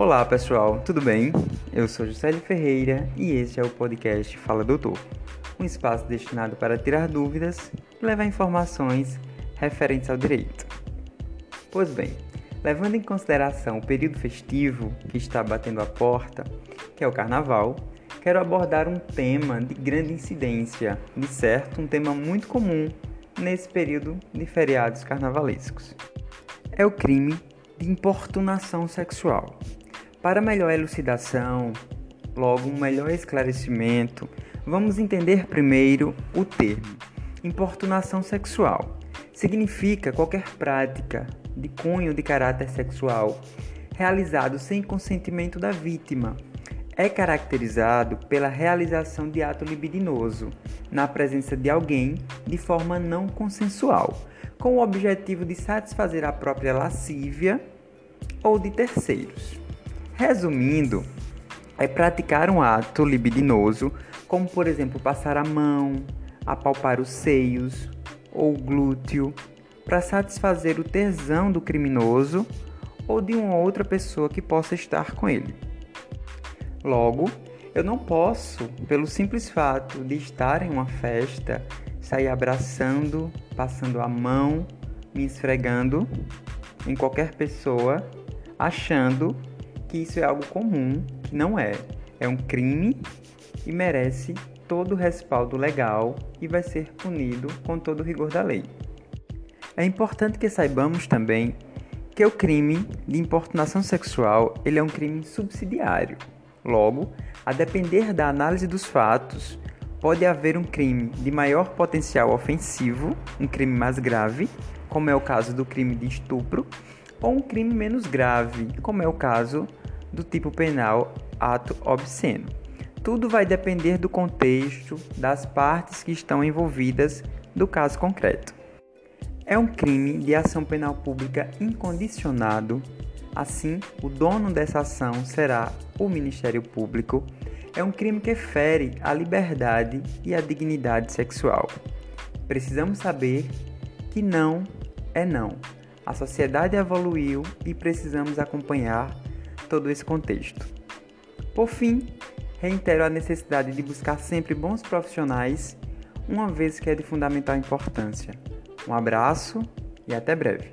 Olá pessoal, tudo bem? Eu sou Juscelio Ferreira e este é o podcast Fala Doutor, um espaço destinado para tirar dúvidas e levar informações referentes ao direito. Pois bem, levando em consideração o período festivo que está batendo a porta, que é o Carnaval, quero abordar um tema de grande incidência, de certo, um tema muito comum nesse período de feriados carnavalescos. É o crime de importunação sexual. Para melhor elucidação, logo um melhor esclarecimento, vamos entender primeiro o termo. Importunação sexual significa qualquer prática de cunho de caráter sexual realizado sem consentimento da vítima. É caracterizado pela realização de ato libidinoso na presença de alguém de forma não consensual, com o objetivo de satisfazer a própria lascívia ou de terceiros. Resumindo, é praticar um ato libidinoso, como por exemplo passar a mão, apalpar os seios ou glúteo, para satisfazer o tesão do criminoso ou de uma outra pessoa que possa estar com ele. Logo, eu não posso, pelo simples fato de estar em uma festa, sair abraçando, passando a mão, me esfregando em qualquer pessoa, achando que isso é algo comum, que não é. É um crime e merece todo o respaldo legal e vai ser punido com todo o rigor da lei. É importante que saibamos também que o crime de importunação sexual ele é um crime subsidiário. Logo, a depender da análise dos fatos, pode haver um crime de maior potencial ofensivo, um crime mais grave, como é o caso do crime de estupro, ou um crime menos grave, como é o caso do tipo penal ato obsceno. Tudo vai depender do contexto, das partes que estão envolvidas do caso concreto. É um crime de ação penal pública incondicionado, assim, o dono dessa ação será o Ministério Público. É um crime que fere a liberdade e a dignidade sexual. Precisamos saber que não é não. A sociedade evoluiu e precisamos acompanhar todo esse contexto. Por fim, reitero a necessidade de buscar sempre bons profissionais, uma vez que é de fundamental importância. Um abraço e até breve.